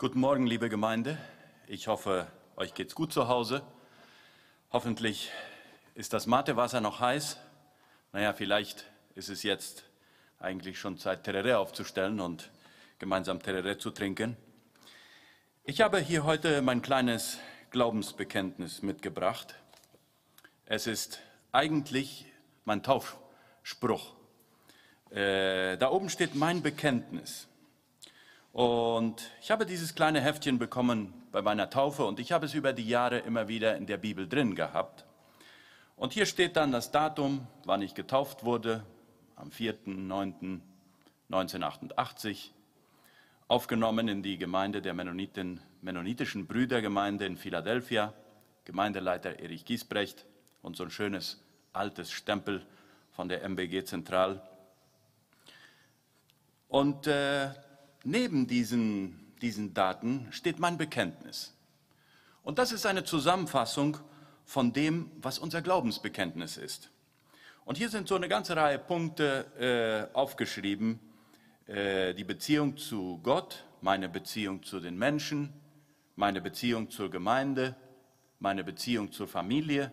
Guten Morgen, liebe Gemeinde. Ich hoffe, euch geht's gut zu Hause. Hoffentlich ist das Matewasser noch heiß. Naja, vielleicht ist es jetzt eigentlich schon Zeit, Terere aufzustellen und gemeinsam Terere zu trinken. Ich habe hier heute mein kleines Glaubensbekenntnis mitgebracht. Es ist eigentlich mein Taufspruch. Äh, da oben steht mein Bekenntnis. Und ich habe dieses kleine Heftchen bekommen bei meiner Taufe und ich habe es über die Jahre immer wieder in der Bibel drin gehabt. Und hier steht dann das Datum, wann ich getauft wurde, am 4.9.1988, aufgenommen in die Gemeinde der Mennoniten, Mennonitischen Brüdergemeinde in Philadelphia, Gemeindeleiter Erich Giesbrecht und so ein schönes altes Stempel von der MBG Zentral. Und äh, neben diesen, diesen Daten steht mein Bekenntnis. Und das ist eine Zusammenfassung von dem, was unser Glaubensbekenntnis ist. Und hier sind so eine ganze Reihe Punkte äh, aufgeschrieben. Äh, die Beziehung zu Gott, meine Beziehung zu den Menschen, meine Beziehung zur Gemeinde, meine Beziehung zur Familie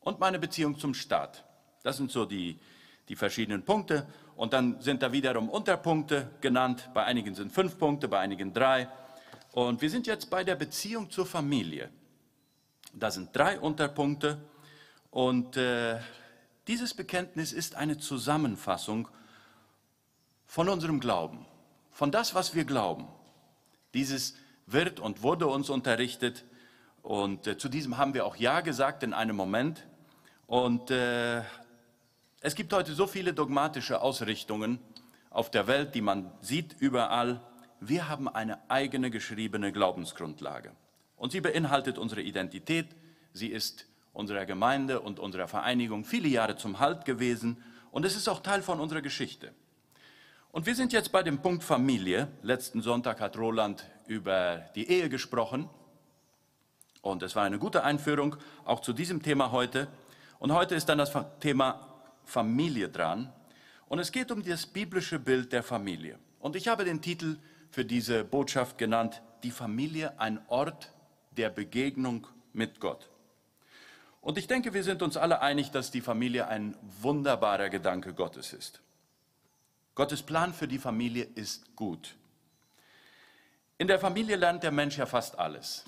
und meine Beziehung zum Staat. Das sind so die, die verschiedenen Punkte. Und dann sind da wiederum Unterpunkte genannt. Bei einigen sind fünf Punkte, bei einigen drei. Und wir sind jetzt bei der Beziehung zur Familie. Da sind drei Unterpunkte. Und äh, dieses Bekenntnis ist eine Zusammenfassung von unserem Glauben, von das, was wir glauben. Dieses wird und wurde uns unterrichtet. Und äh, zu diesem haben wir auch Ja gesagt in einem Moment. Und äh, es gibt heute so viele dogmatische Ausrichtungen auf der Welt, die man sieht überall. Wir haben eine eigene geschriebene Glaubensgrundlage. Und sie beinhaltet unsere Identität. Sie ist unserer Gemeinde und unserer Vereinigung viele Jahre zum Halt gewesen. Und es ist auch Teil von unserer Geschichte. Und wir sind jetzt bei dem Punkt Familie. Letzten Sonntag hat Roland über die Ehe gesprochen. Und es war eine gute Einführung auch zu diesem Thema heute. Und heute ist dann das Thema Familie dran. Und es geht um das biblische Bild der Familie. Und ich habe den Titel für diese Botschaft genannt, die Familie ein Ort der Begegnung mit Gott. Und ich denke, wir sind uns alle einig, dass die Familie ein wunderbarer Gedanke Gottes ist. Gottes Plan für die Familie ist gut. In der Familie lernt der Mensch ja fast alles.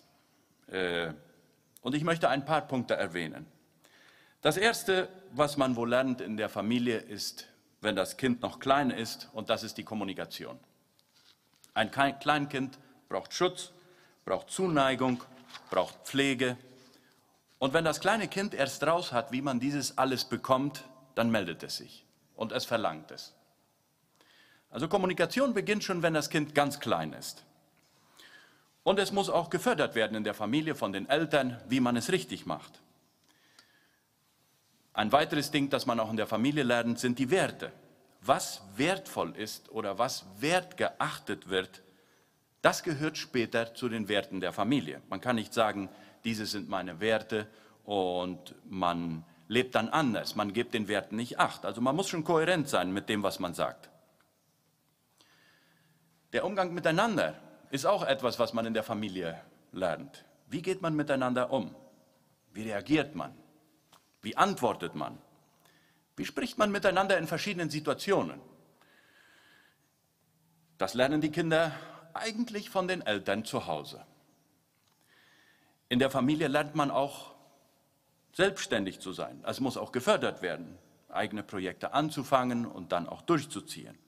Äh, und ich möchte ein paar Punkte erwähnen. Das Erste, was man wohl lernt in der Familie, ist, wenn das Kind noch klein ist, und das ist die Kommunikation. Ein Kleinkind braucht Schutz, braucht Zuneigung, braucht Pflege. Und wenn das kleine Kind erst raus hat, wie man dieses alles bekommt, dann meldet es sich und es verlangt es. Also Kommunikation beginnt schon, wenn das Kind ganz klein ist. Und es muss auch gefördert werden in der Familie von den Eltern, wie man es richtig macht. Ein weiteres Ding, das man auch in der Familie lernt, sind die Werte. Was wertvoll ist oder was wertgeachtet wird, das gehört später zu den Werten der Familie. Man kann nicht sagen, diese sind meine Werte und man lebt dann anders. Man gibt den Werten nicht acht. Also man muss schon kohärent sein mit dem, was man sagt. Der Umgang miteinander ist auch etwas, was man in der Familie lernt. Wie geht man miteinander um? Wie reagiert man? Wie antwortet man? Wie spricht man miteinander in verschiedenen Situationen? Das lernen die Kinder eigentlich von den Eltern zu Hause. In der Familie lernt man auch selbstständig zu sein. Es muss auch gefördert werden, eigene Projekte anzufangen und dann auch durchzuziehen.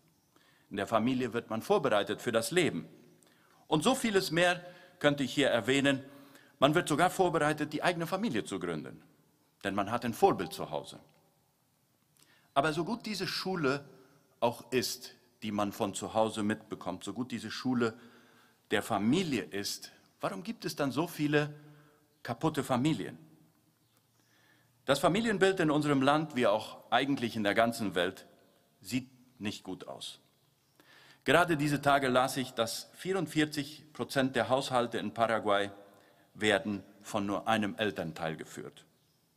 In der Familie wird man vorbereitet für das Leben. Und so vieles mehr könnte ich hier erwähnen. Man wird sogar vorbereitet, die eigene Familie zu gründen denn man hat ein Vorbild zu Hause. Aber so gut diese Schule auch ist, die man von zu Hause mitbekommt, so gut diese Schule der Familie ist, warum gibt es dann so viele kaputte Familien? Das Familienbild in unserem Land, wie auch eigentlich in der ganzen Welt, sieht nicht gut aus. Gerade diese Tage las ich, dass 44 Prozent der Haushalte in Paraguay werden von nur einem Elternteil geführt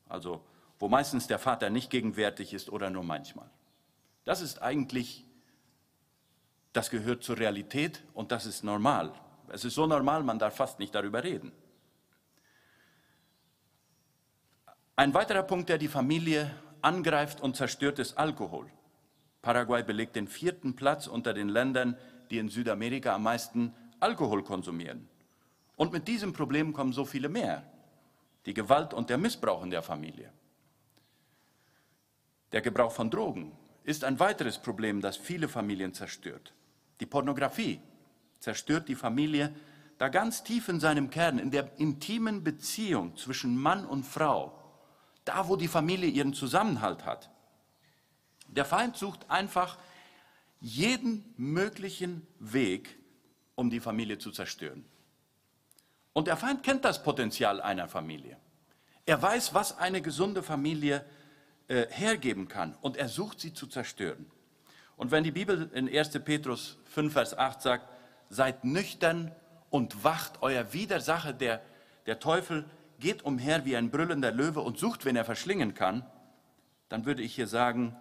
also wo meistens der Vater nicht gegenwärtig ist oder nur manchmal. Das ist eigentlich, das gehört zur Realität und das ist normal, Es ist so normal, man darf fast nicht darüber reden. Ein weiterer Punkt, der die Familie angreift und zerstört, ist Alkohol. Paraguay belegt den vierten Platz unter den Ländern, die in Südamerika am meisten Alkohol konsumieren. Und mit diesem Problem kommen so viele mehr. Die Gewalt und der Missbrauch in der Familie. Der Gebrauch von Drogen ist ein weiteres Problem, das viele Familien zerstört. Die Pornografie zerstört die Familie, da ganz tief in seinem Kern, in der intimen Beziehung zwischen Mann und Frau, da wo die Familie ihren Zusammenhalt hat. Der Feind sucht einfach jeden möglichen Weg, um die Familie zu zerstören. Und der Feind kennt das Potenzial einer Familie. Er weiß, was eine gesunde Familie äh, hergeben kann und er sucht sie zu zerstören. Und wenn die Bibel in 1. Petrus 5, Vers 8 sagt, seid nüchtern und wacht, euer Widersacher, der, der Teufel, geht umher wie ein brüllender Löwe und sucht, wen er verschlingen kann, dann würde ich hier sagen,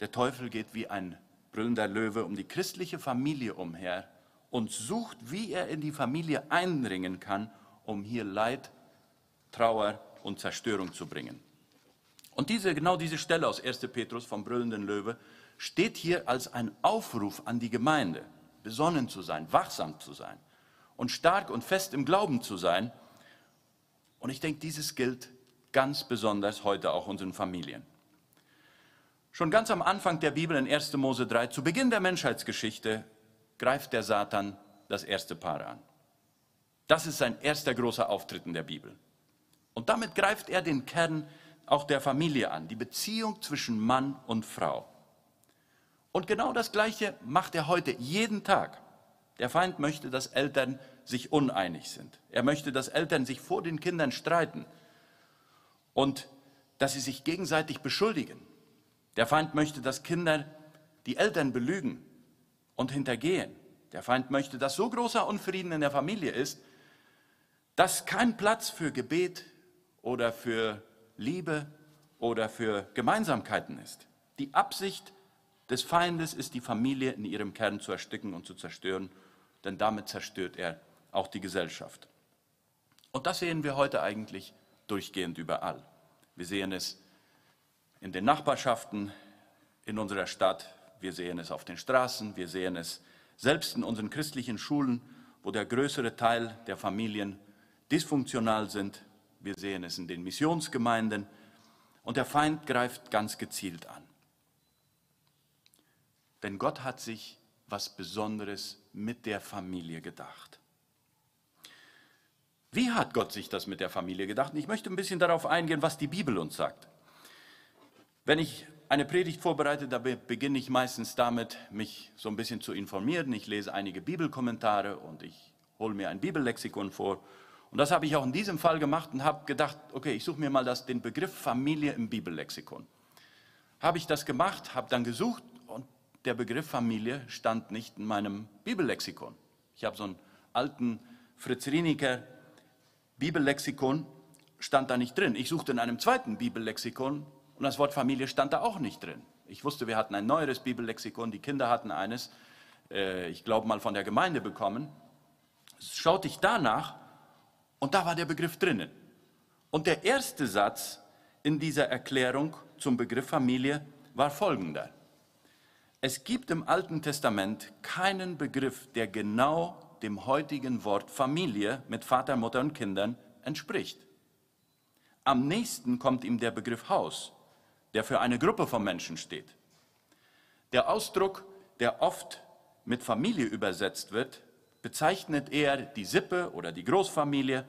der Teufel geht wie ein brüllender Löwe um die christliche Familie umher und sucht, wie er in die Familie eindringen kann, um hier Leid, Trauer und Zerstörung zu bringen. Und diese, genau diese Stelle aus 1. Petrus vom brüllenden Löwe steht hier als ein Aufruf an die Gemeinde, besonnen zu sein, wachsam zu sein und stark und fest im Glauben zu sein. Und ich denke, dieses gilt ganz besonders heute auch unseren Familien. Schon ganz am Anfang der Bibel in 1. Mose 3, zu Beginn der Menschheitsgeschichte, greift der Satan das erste Paar an. Das ist sein erster großer Auftritt in der Bibel. Und damit greift er den Kern auch der Familie an, die Beziehung zwischen Mann und Frau. Und genau das Gleiche macht er heute jeden Tag. Der Feind möchte, dass Eltern sich uneinig sind. Er möchte, dass Eltern sich vor den Kindern streiten und dass sie sich gegenseitig beschuldigen. Der Feind möchte, dass Kinder die Eltern belügen und hintergehen. Der Feind möchte, dass so großer Unfrieden in der Familie ist, dass kein Platz für Gebet oder für Liebe oder für Gemeinsamkeiten ist. Die Absicht des Feindes ist, die Familie in ihrem Kern zu ersticken und zu zerstören, denn damit zerstört er auch die Gesellschaft. Und das sehen wir heute eigentlich durchgehend überall. Wir sehen es in den Nachbarschaften in unserer Stadt, wir sehen es auf den Straßen, wir sehen es selbst in unseren christlichen Schulen, wo der größere Teil der Familien dysfunktional sind. Wir sehen es in den Missionsgemeinden. Und der Feind greift ganz gezielt an. Denn Gott hat sich was Besonderes mit der Familie gedacht. Wie hat Gott sich das mit der Familie gedacht? ich möchte ein bisschen darauf eingehen, was die Bibel uns sagt. Wenn ich eine Predigt vorbereite, da beginne ich meistens damit, mich so ein bisschen zu informieren. Ich lese einige Bibelkommentare und ich hole mir ein Bibellexikon vor. Und das habe ich auch in diesem Fall gemacht und habe gedacht, okay, ich suche mir mal das, den Begriff Familie im Bibellexikon. Habe ich das gemacht, habe dann gesucht und der Begriff Familie stand nicht in meinem Bibellexikon. Ich habe so einen alten Fritz Rieniker Bibellexikon, stand da nicht drin. Ich suchte in einem zweiten Bibellexikon und das Wort Familie stand da auch nicht drin. Ich wusste, wir hatten ein neueres Bibellexikon, die Kinder hatten eines, äh, ich glaube mal von der Gemeinde bekommen. Schaute ich danach und da war der Begriff drinnen. Und der erste Satz in dieser Erklärung zum Begriff Familie war folgender. Es gibt im Alten Testament keinen Begriff, der genau dem heutigen Wort Familie mit Vater, Mutter und Kindern entspricht. Am nächsten kommt ihm der Begriff Haus der für eine Gruppe von Menschen steht. Der Ausdruck, der oft mit Familie übersetzt wird, bezeichnet eher die Sippe oder die Großfamilie,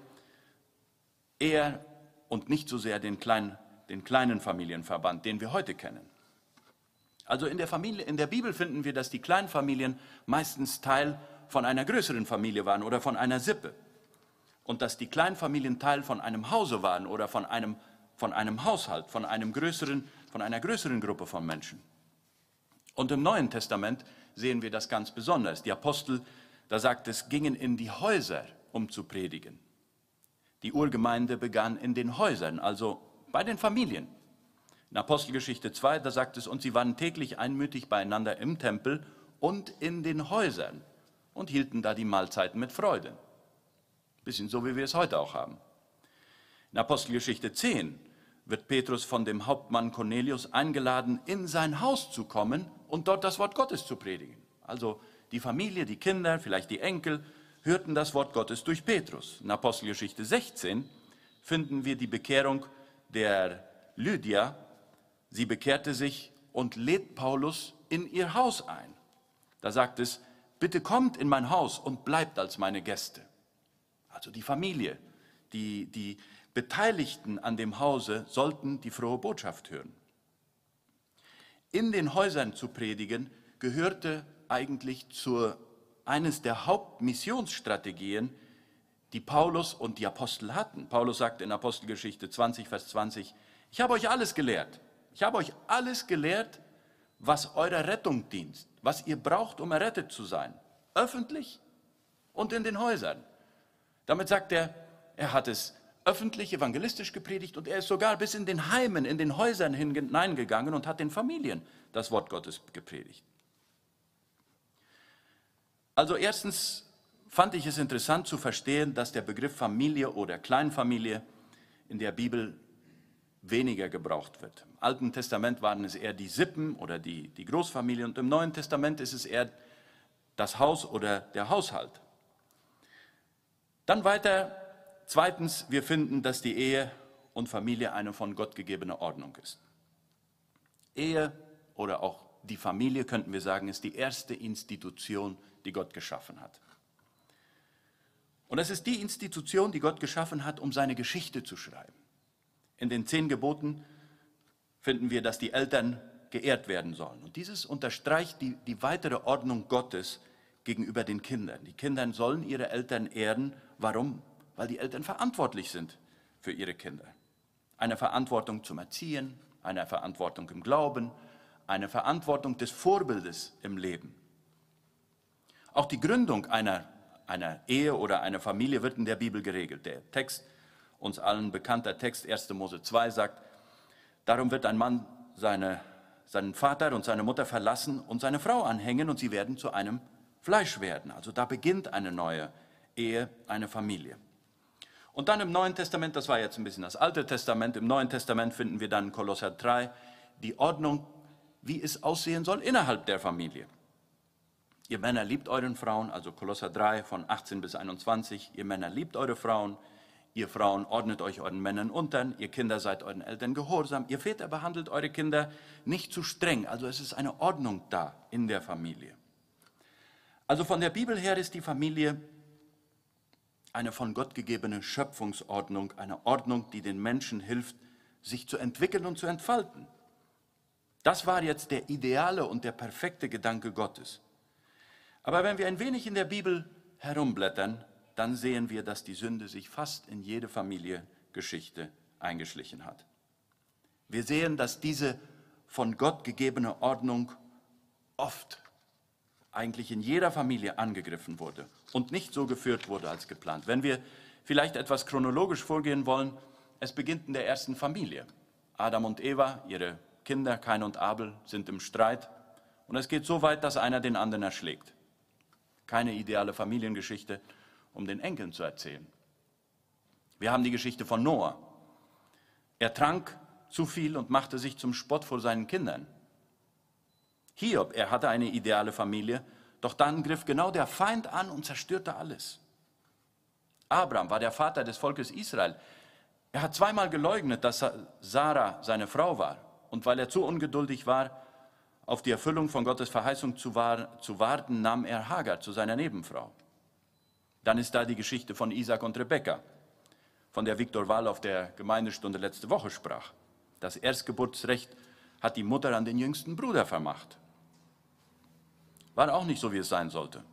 eher und nicht so sehr den kleinen, den kleinen Familienverband, den wir heute kennen. Also in der, Familie, in der Bibel finden wir, dass die Kleinfamilien meistens Teil von einer größeren Familie waren oder von einer Sippe. Und dass die Kleinfamilien Teil von einem Hause waren oder von einem von einem Haushalt, von, einem größeren, von einer größeren Gruppe von Menschen. Und im Neuen Testament sehen wir das ganz besonders. Die Apostel, da sagt es, gingen in die Häuser, um zu predigen. Die Urgemeinde begann in den Häusern, also bei den Familien. In Apostelgeschichte 2, da sagt es, und sie waren täglich einmütig beieinander im Tempel und in den Häusern. und hielten da die Mahlzeiten mit Freude. Bisschen so, wie wir es heute auch haben. In Apostelgeschichte 10 wird Petrus von dem Hauptmann Cornelius eingeladen, in sein Haus zu kommen und dort das Wort Gottes zu predigen. Also die Familie, die Kinder, vielleicht die Enkel hörten das Wort Gottes durch Petrus. In Apostelgeschichte 16 finden wir die Bekehrung der Lydia. Sie bekehrte sich und lädt Paulus in ihr Haus ein. Da sagt es, bitte kommt in mein Haus und bleibt als meine Gäste. Also die Familie, die, die Beteiligten an dem Hause sollten die frohe Botschaft hören. In den Häusern zu predigen gehörte eigentlich zu eines der Hauptmissionsstrategien, die Paulus und die Apostel hatten. Paulus sagt in Apostelgeschichte 20, Vers 20, ich habe euch alles gelehrt. Ich habe euch alles gelehrt, was eurer Rettung dient, was ihr braucht, um errettet zu sein. Öffentlich und in den Häusern. Damit sagt er, er hat es öffentlich evangelistisch gepredigt und er ist sogar bis in den Heimen, in den Häusern hineingegangen und hat den Familien das Wort Gottes gepredigt. Also erstens fand ich es interessant zu verstehen, dass der Begriff Familie oder Kleinfamilie in der Bibel weniger gebraucht wird. Im Alten Testament waren es eher die Sippen oder die, die Großfamilie und im Neuen Testament ist es eher das Haus oder der Haushalt. Dann weiter Zweitens, wir finden, dass die Ehe und Familie eine von Gott gegebene Ordnung ist. Ehe oder auch die Familie, könnten wir sagen, ist die erste Institution, die Gott geschaffen hat. Und es ist die Institution, die Gott geschaffen hat, um seine Geschichte zu schreiben. In den zehn Geboten finden wir, dass die Eltern geehrt werden sollen. Und dieses unterstreicht die, die weitere Ordnung Gottes gegenüber den Kindern. Die Kinder sollen ihre Eltern ehren. Warum? Weil die Eltern verantwortlich sind für ihre Kinder. Eine Verantwortung zum Erziehen, eine Verantwortung im Glauben, eine Verantwortung des Vorbildes im Leben. Auch die Gründung einer, einer Ehe oder einer Familie wird in der Bibel geregelt. Der Text, uns allen bekannter Text 1. Mose 2 sagt, darum wird ein Mann seine, seinen Vater und seine Mutter verlassen und seine Frau anhängen und sie werden zu einem Fleisch werden. Also da beginnt eine neue Ehe, eine Familie. Und dann im Neuen Testament, das war jetzt ein bisschen das Alte Testament, im Neuen Testament finden wir dann Kolosser 3 die Ordnung, wie es aussehen soll innerhalb der Familie. Ihr Männer liebt euren Frauen, also Kolosser 3 von 18 bis 21, ihr Männer liebt eure Frauen, ihr Frauen ordnet euch euren Männern unter, ihr Kinder seid euren Eltern gehorsam, ihr Väter behandelt eure Kinder nicht zu streng, also es ist eine Ordnung da in der Familie. Also von der Bibel her ist die Familie eine von Gott gegebene Schöpfungsordnung, eine Ordnung, die den Menschen hilft, sich zu entwickeln und zu entfalten. Das war jetzt der ideale und der perfekte Gedanke Gottes. Aber wenn wir ein wenig in der Bibel herumblättern, dann sehen wir, dass die Sünde sich fast in jede Familiengeschichte eingeschlichen hat. Wir sehen, dass diese von Gott gegebene Ordnung oft eigentlich in jeder Familie angegriffen wurde und nicht so geführt wurde als geplant. Wenn wir vielleicht etwas chronologisch vorgehen wollen, es beginnt in der ersten Familie. Adam und Eva, ihre Kinder, Kain und Abel, sind im Streit und es geht so weit, dass einer den anderen erschlägt. Keine ideale Familiengeschichte, um den Enkeln zu erzählen. Wir haben die Geschichte von Noah. Er trank zu viel und machte sich zum Spott vor seinen Kindern. Hiob, er hatte eine ideale Familie, doch dann griff genau der Feind an und zerstörte alles. Abraham war der Vater des Volkes Israel. Er hat zweimal geleugnet, dass Sarah seine Frau war. Und weil er zu ungeduldig war, auf die Erfüllung von Gottes Verheißung zu, warten, nahm er Hagar zu seiner Nebenfrau. Dann ist da die Geschichte von Isaac und Rebekka, von der Viktor Wahl auf der Gemeindestunde letzte Woche sprach. Das Erstgeburtsrecht hat die Mutter an den jüngsten Bruder vermacht. War auch nicht so, wie es sein sollte.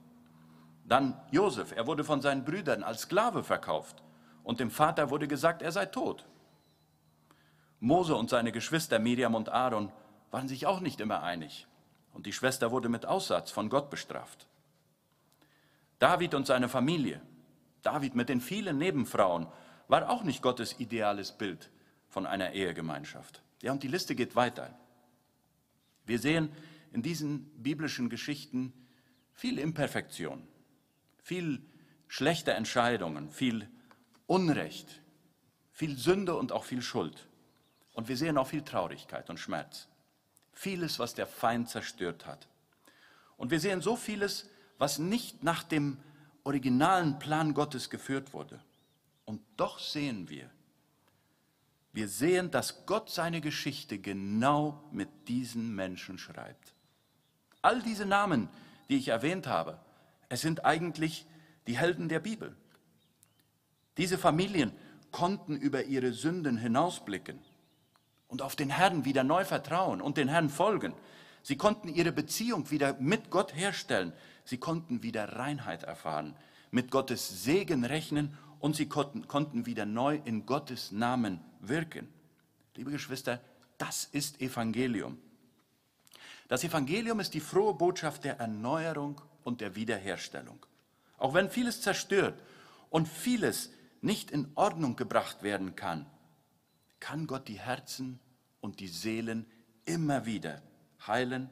Dann Josef, er wurde von seinen Brüdern als Sklave verkauft und dem Vater wurde gesagt, er sei tot. Mose und seine Geschwister Miriam und Aaron waren sich auch nicht immer einig und die Schwester wurde mit Aussatz von Gott bestraft. David und seine Familie, David mit den vielen Nebenfrauen, war auch nicht Gottes ideales Bild von einer Ehegemeinschaft. Ja, und die Liste geht weiter. Wir sehen, in diesen biblischen Geschichten viel Imperfektion. viel schlechte Entscheidungen, viel Unrecht, viel Sünde und auch viel Schuld. Und wir sehen auch viel Traurigkeit und Schmerz. Vieles, was der Feind zerstört hat. Und wir sehen so vieles, was nicht nach dem originalen Plan Gottes geführt wurde. Und doch sehen wir, wir sehen, dass Gott seine Geschichte genau mit diesen Menschen schreibt. All diese Namen, die ich erwähnt habe, es sind eigentlich die Helden der Bibel. Diese Familien konnten über ihre Sünden hinausblicken und auf den Herrn wieder neu vertrauen und den Herrn folgen. Sie konnten ihre Beziehung wieder mit Gott herstellen. Sie konnten wieder Reinheit erfahren, mit Gottes Segen rechnen und sie konnten, konnten wieder neu in Gottes Namen wirken. Liebe Geschwister, das ist Evangelium. Das Evangelium ist die frohe Botschaft der Erneuerung und der Wiederherstellung. Auch wenn vieles zerstört und vieles nicht in Ordnung gebracht werden kann, kann Gott die Herzen und die Seelen immer wieder heilen,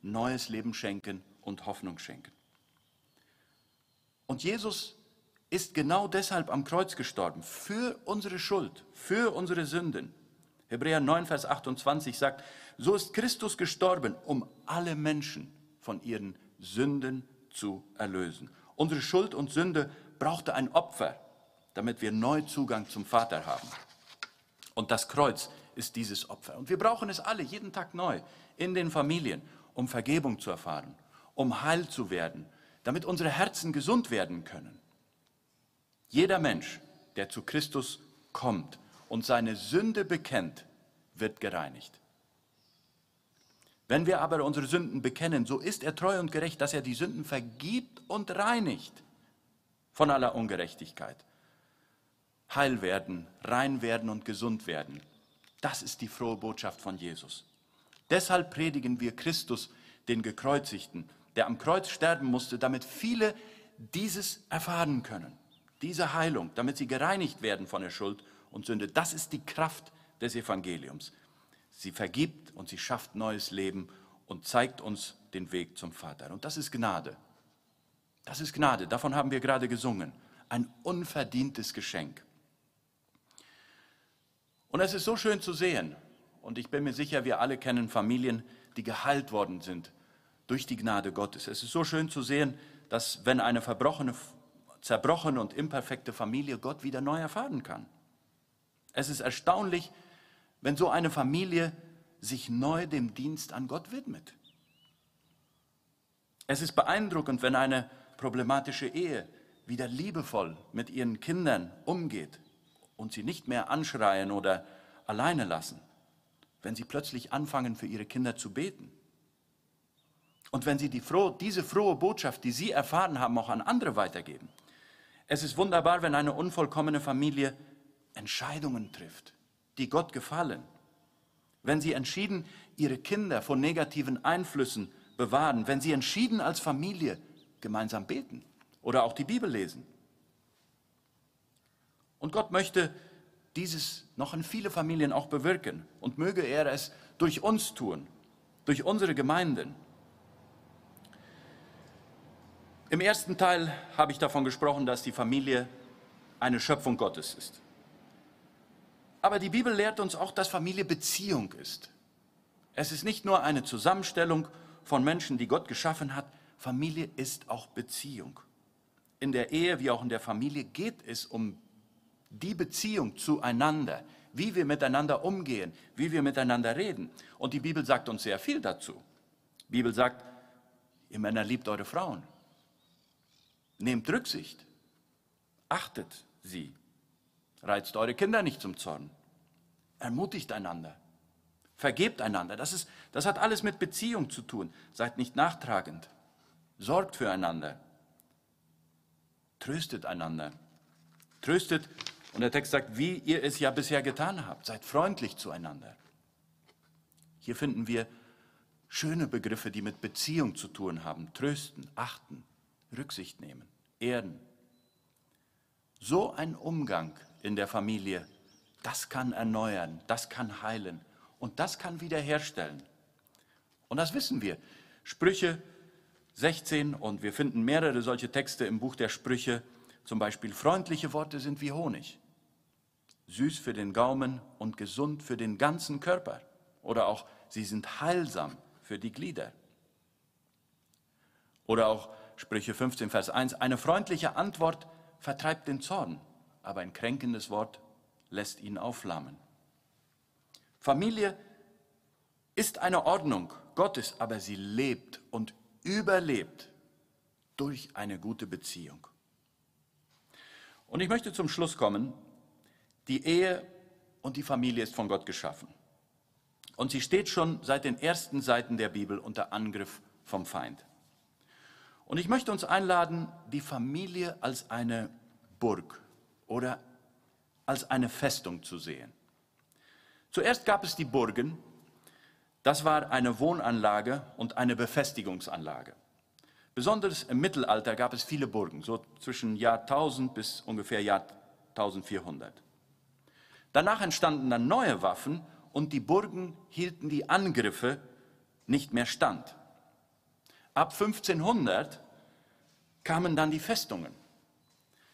neues Leben schenken und Hoffnung schenken. Und Jesus ist genau deshalb am Kreuz gestorben, für unsere Schuld, für unsere Sünden. Hebräer 9, Vers 28 sagt, so ist Christus gestorben, um alle Menschen von ihren Sünden zu erlösen. Unsere Schuld und Sünde brauchte ein Opfer, damit wir neu Zugang zum Vater haben. Und das Kreuz ist dieses Opfer. Und wir brauchen es alle, jeden Tag neu, in den Familien, um Vergebung zu erfahren, um heil zu werden, damit unsere Herzen gesund werden können. Jeder Mensch, der zu Christus kommt und seine Sünde bekennt, wird gereinigt. Wenn wir aber unsere Sünden bekennen, so ist er treu und gerecht, dass er die Sünden vergibt und reinigt von aller Ungerechtigkeit. Heil werden, rein werden und gesund werden. Das ist die frohe Botschaft von Jesus. Deshalb predigen wir Christus, den Gekreuzigten, der am Kreuz sterben musste, damit viele dieses erfahren können, diese Heilung, damit sie gereinigt werden von der Schuld und Sünde. Das ist die Kraft des Evangeliums. Sie vergibt und sie schafft neues Leben und zeigt uns den Weg zum Vater. Und das ist Gnade. Das ist Gnade, davon haben wir gerade gesungen. Ein unverdientes Geschenk. Und es ist so schön zu sehen, und ich bin mir sicher, wir alle kennen Familien, die geheilt worden sind durch die Gnade Gottes. Es ist so schön zu sehen, dass wenn eine verbrochene, zerbrochene und imperfekte Familie Gott wieder neu erfahren kann. Es ist erstaunlich, wenn so eine Familie sich neu dem Dienst an Gott widmet. Es ist beeindruckend, wenn eine problematische Ehe wieder liebevoll mit ihren Kindern umgeht und sie nicht mehr anschreien oder alleine lassen, wenn sie plötzlich anfangen, für ihre Kinder zu beten und wenn Sie die frohe, diese frohe Botschaft, die Sie erfahren haben, auch an andere weitergeben. Es ist wunderbar, wenn eine unvollkommene Familie Entscheidungen trifft, die Gott gefallen. Wenn sie entschieden ihre Kinder vor negativen Einflüssen bewahren, wenn sie entschieden als Familie gemeinsam beten oder auch die Bibel lesen. Und Gott möchte dieses noch in viele Familien auch bewirken und möge er es durch uns tun, durch unsere Gemeinden. Im ersten Teil habe ich davon gesprochen, dass die Familie eine Schöpfung Gottes ist. Aber die Bibel lehrt uns auch, dass Familie Beziehung ist. Es ist nicht nur eine Zusammenstellung von Menschen, die Gott geschaffen hat. Familie ist auch Beziehung. In der Ehe wie auch in der Familie geht es um die Beziehung zueinander, wie wir miteinander umgehen, wie wir miteinander reden. Und die Bibel sagt uns sehr viel dazu. Die Bibel sagt, ihr Männer liebt eure Frauen. Nehmt Rücksicht. Achtet sie. Reizt eure Kinder nicht zum Zorn. Ermutigt einander. Vergebt einander. Das, ist, das hat alles mit Beziehung zu tun. Seid nicht nachtragend. Sorgt füreinander. Tröstet einander. Tröstet, und der Text sagt, wie ihr es ja bisher getan habt. Seid freundlich zueinander. Hier finden wir schöne Begriffe, die mit Beziehung zu tun haben. Trösten, achten, Rücksicht nehmen, erden. So ein Umgang in der Familie, das kann erneuern, das kann heilen und das kann wiederherstellen. Und das wissen wir. Sprüche 16 und wir finden mehrere solche Texte im Buch der Sprüche, zum Beispiel freundliche Worte sind wie Honig, süß für den Gaumen und gesund für den ganzen Körper oder auch sie sind heilsam für die Glieder. Oder auch Sprüche 15, Vers 1, eine freundliche Antwort vertreibt den Zorn, aber ein kränkendes Wort lässt ihn aufflammen. Familie ist eine Ordnung Gottes, aber sie lebt und überlebt durch eine gute Beziehung. Und ich möchte zum Schluss kommen, die Ehe und die Familie ist von Gott geschaffen. Und sie steht schon seit den ersten Seiten der Bibel unter Angriff vom Feind. Und ich möchte uns einladen, die Familie als eine Burg oder als eine Festung zu sehen. Zuerst gab es die Burgen, das war eine Wohnanlage und eine Befestigungsanlage. Besonders im Mittelalter gab es viele Burgen, so zwischen Jahr 1000 bis ungefähr Jahr 1400. Danach entstanden dann neue Waffen und die Burgen hielten die Angriffe nicht mehr stand. Ab 1500 kamen dann die Festungen.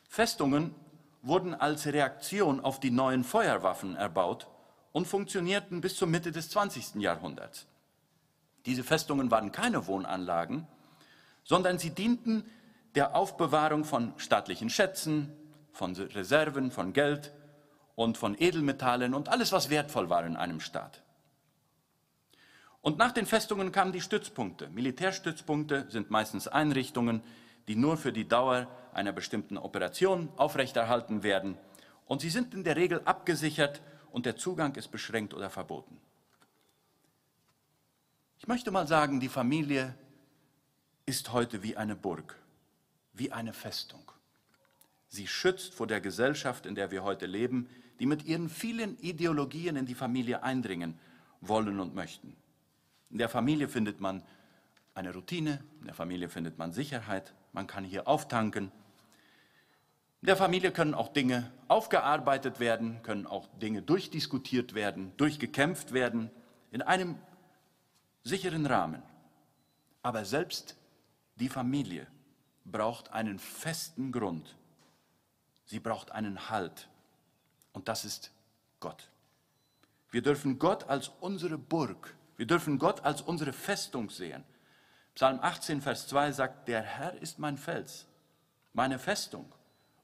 Festungen wurden als Reaktion auf die neuen Feuerwaffen erbaut und funktionierten bis zur Mitte des 20. Jahrhunderts. Diese Festungen waren keine Wohnanlagen, sondern sie dienten der Aufbewahrung von staatlichen Schätzen, von Reserven, von Geld und von Edelmetallen und alles, was wertvoll war in einem Staat. Und nach den Festungen kamen die Stützpunkte. Militärstützpunkte sind meistens Einrichtungen, die nur für die Dauer einer bestimmten Operation aufrechterhalten werden. Und sie sind in der Regel abgesichert und der Zugang ist beschränkt oder verboten. Ich möchte mal sagen, die Familie ist heute wie eine Burg, wie eine Festung. Sie schützt vor der Gesellschaft, in der wir heute leben, die mit ihren vielen Ideologien in die Familie eindringen wollen und möchten. In der Familie findet man eine Routine, in der Familie findet man Sicherheit, man kann hier auftanken, in der Familie können auch Dinge aufgearbeitet werden, können auch Dinge durchdiskutiert werden, durchgekämpft werden, in einem sicheren Rahmen. Aber selbst die Familie braucht einen festen Grund. Sie braucht einen Halt. Und das ist Gott. Wir dürfen Gott als unsere Burg, wir dürfen Gott als unsere Festung sehen. Psalm 18, Vers 2 sagt, der Herr ist mein Fels, meine Festung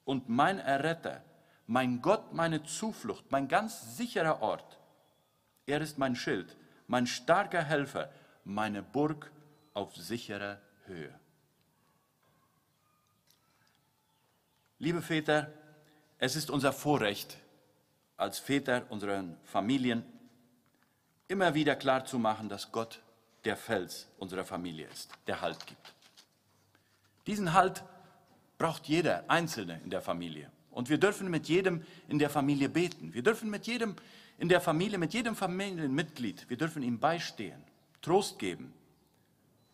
und mein Erretter, mein Gott, meine Zuflucht, mein ganz sicherer Ort. Er ist mein Schild, mein starker Helfer, meine Burg auf sicherer Höhe. Liebe Väter, es ist unser Vorrecht, als Väter unseren Familien immer wieder klarzumachen, dass Gott der Fels unserer Familie ist, der Halt gibt. Diesen Halt braucht jeder Einzelne in der Familie. Und wir dürfen mit jedem in der Familie beten. Wir dürfen mit jedem in der Familie, mit jedem Familienmitglied, wir dürfen ihm beistehen, Trost geben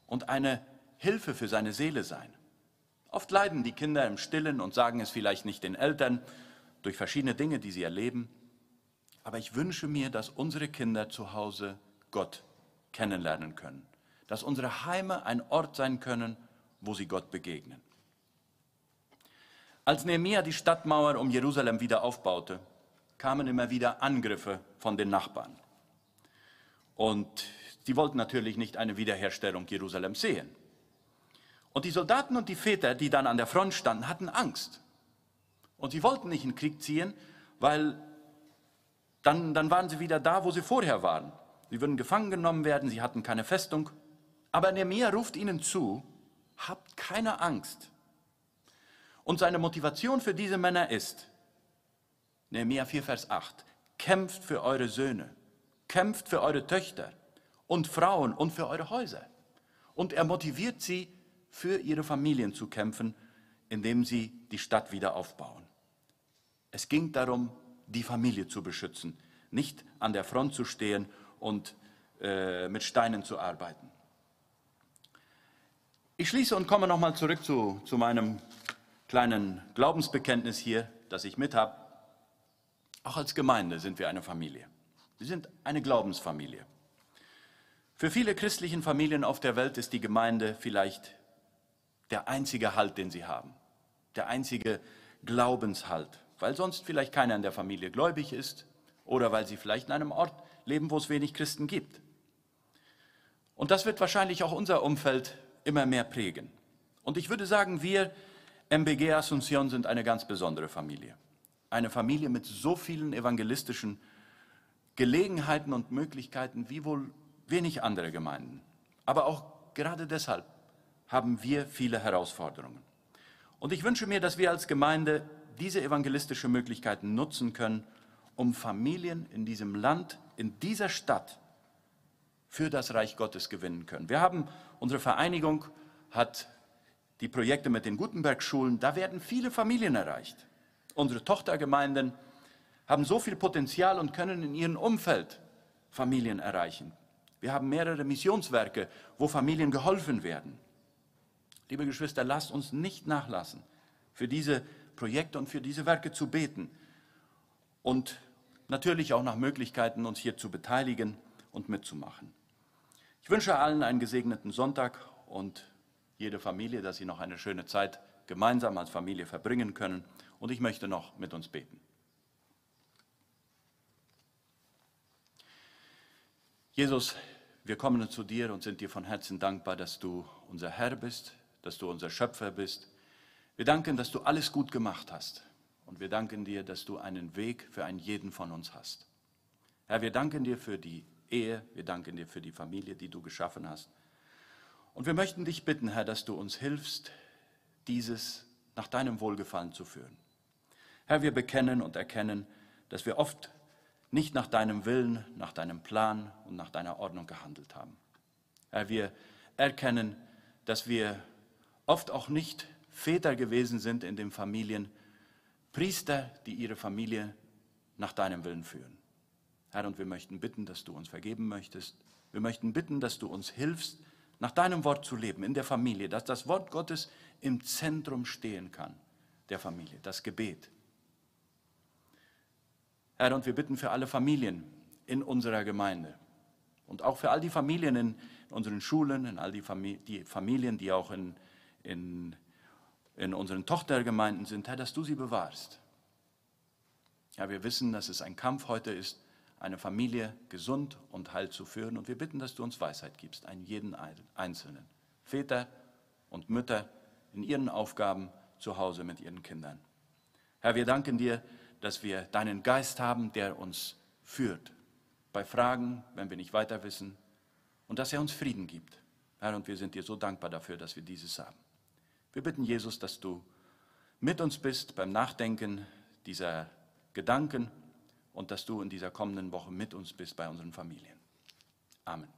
und eine Hilfe für seine Seele sein. Oft leiden die Kinder im Stillen und sagen es vielleicht nicht den Eltern durch verschiedene Dinge, die sie erleben. Aber ich wünsche mir, dass unsere Kinder zu Hause Gott kennenlernen können. Dass unsere Heime ein Ort sein können, wo sie Gott begegnen. Als Nehemia die Stadtmauer um Jerusalem wieder aufbaute, kamen immer wieder Angriffe von den Nachbarn. Und sie wollten natürlich nicht eine Wiederherstellung Jerusalems sehen. Und die Soldaten und die Väter, die dann an der Front standen, hatten Angst. Und sie wollten nicht in den Krieg ziehen, weil dann, dann waren sie wieder da, wo sie vorher waren. Sie würden gefangen genommen werden, sie hatten keine Festung. Aber Nehemiah ruft ihnen zu, habt keine Angst. Und seine Motivation für diese Männer ist, Nehemiah 4, Vers 8, kämpft für eure Söhne, kämpft für eure Töchter und Frauen und für eure Häuser. Und er motiviert sie, für ihre Familien zu kämpfen, indem sie die Stadt wieder aufbauen. Es ging darum, die Familie zu beschützen, nicht an der Front zu stehen und äh, mit Steinen zu arbeiten. Ich schließe und komme nochmal zurück zu, zu meinem kleinen Glaubensbekenntnis hier, das ich mit habe. Auch als Gemeinde sind wir eine Familie. Wir sind eine Glaubensfamilie. Für viele christlichen Familien auf der Welt ist die Gemeinde vielleicht der einzige Halt, den sie haben, der einzige Glaubenshalt, weil sonst vielleicht keiner in der Familie gläubig ist oder weil sie vielleicht in einem Ort leben, wo es wenig Christen gibt. Und das wird wahrscheinlich auch unser Umfeld immer mehr prägen. Und ich würde sagen, wir MBG Asunción sind eine ganz besondere Familie. Eine Familie mit so vielen evangelistischen Gelegenheiten und Möglichkeiten wie wohl wenig andere Gemeinden. Aber auch gerade deshalb haben wir viele Herausforderungen. Und ich wünsche mir, dass wir als Gemeinde diese evangelistische Möglichkeiten nutzen können, um Familien in diesem Land, in dieser Stadt für das Reich Gottes gewinnen können. Wir haben, unsere Vereinigung hat die Projekte mit den Gutenberg-Schulen, da werden viele Familien erreicht. Unsere Tochtergemeinden haben so viel Potenzial und können in ihrem Umfeld Familien erreichen. Wir haben mehrere Missionswerke, wo Familien geholfen werden. Liebe Geschwister, lasst uns nicht nachlassen, für diese Projekte und für diese Werke zu beten und natürlich auch nach Möglichkeiten, uns hier zu beteiligen und mitzumachen. Ich wünsche allen einen gesegneten Sonntag und jede Familie, dass sie noch eine schöne Zeit gemeinsam als Familie verbringen können. Und ich möchte noch mit uns beten. Jesus, wir kommen zu dir und sind dir von Herzen dankbar, dass du unser Herr bist, dass du unser Schöpfer bist. Wir danken, dass du alles gut gemacht hast. Und wir danken dir, dass du einen Weg für einen jeden von uns hast. Herr, wir danken dir für die Ehe, wir danken dir für die Familie, die du geschaffen hast. Und wir möchten dich bitten, Herr, dass du uns hilfst, dieses nach deinem Wohlgefallen zu führen. Herr, wir bekennen und erkennen, dass wir oft nicht nach deinem Willen, nach deinem Plan und nach deiner Ordnung gehandelt haben. Herr, wir erkennen, dass wir oft auch nicht Väter gewesen sind in den Familien, Priester, die ihre Familie nach deinem Willen führen. Herr, und wir möchten bitten, dass du uns vergeben möchtest. Wir möchten bitten, dass du uns hilfst, nach deinem Wort zu leben in der Familie, dass das Wort Gottes im Zentrum stehen kann, der Familie, das Gebet. Herr, und wir bitten für alle Familien in unserer Gemeinde und auch für all die Familien in unseren Schulen, in all die, Familien, die Familien, die auch in, in, in unseren Tochtergemeinden sind, Herr, dass du sie bewahrst. Ja, wir wissen, dass es ein Kampf heute ist, eine Familie gesund und heil zu führen. Und wir bitten, dass du uns Weisheit gibst, einen jeden Einzelnen. Väter und Mütter in ihren Aufgaben zu Hause mit ihren Kindern. Herr, wir danken dir, dass wir deinen Geist haben, der uns führt bei Fragen, wenn wir nicht weiter wissen, und dass er uns Frieden gibt. Herr, und wir sind dir so dankbar dafür, dass wir dieses haben. Wir bitten Jesus, dass du mit uns bist beim Nachdenken dieser Gedanken und dass du in dieser kommenden Woche mit uns bist bei unseren Familien. Amen.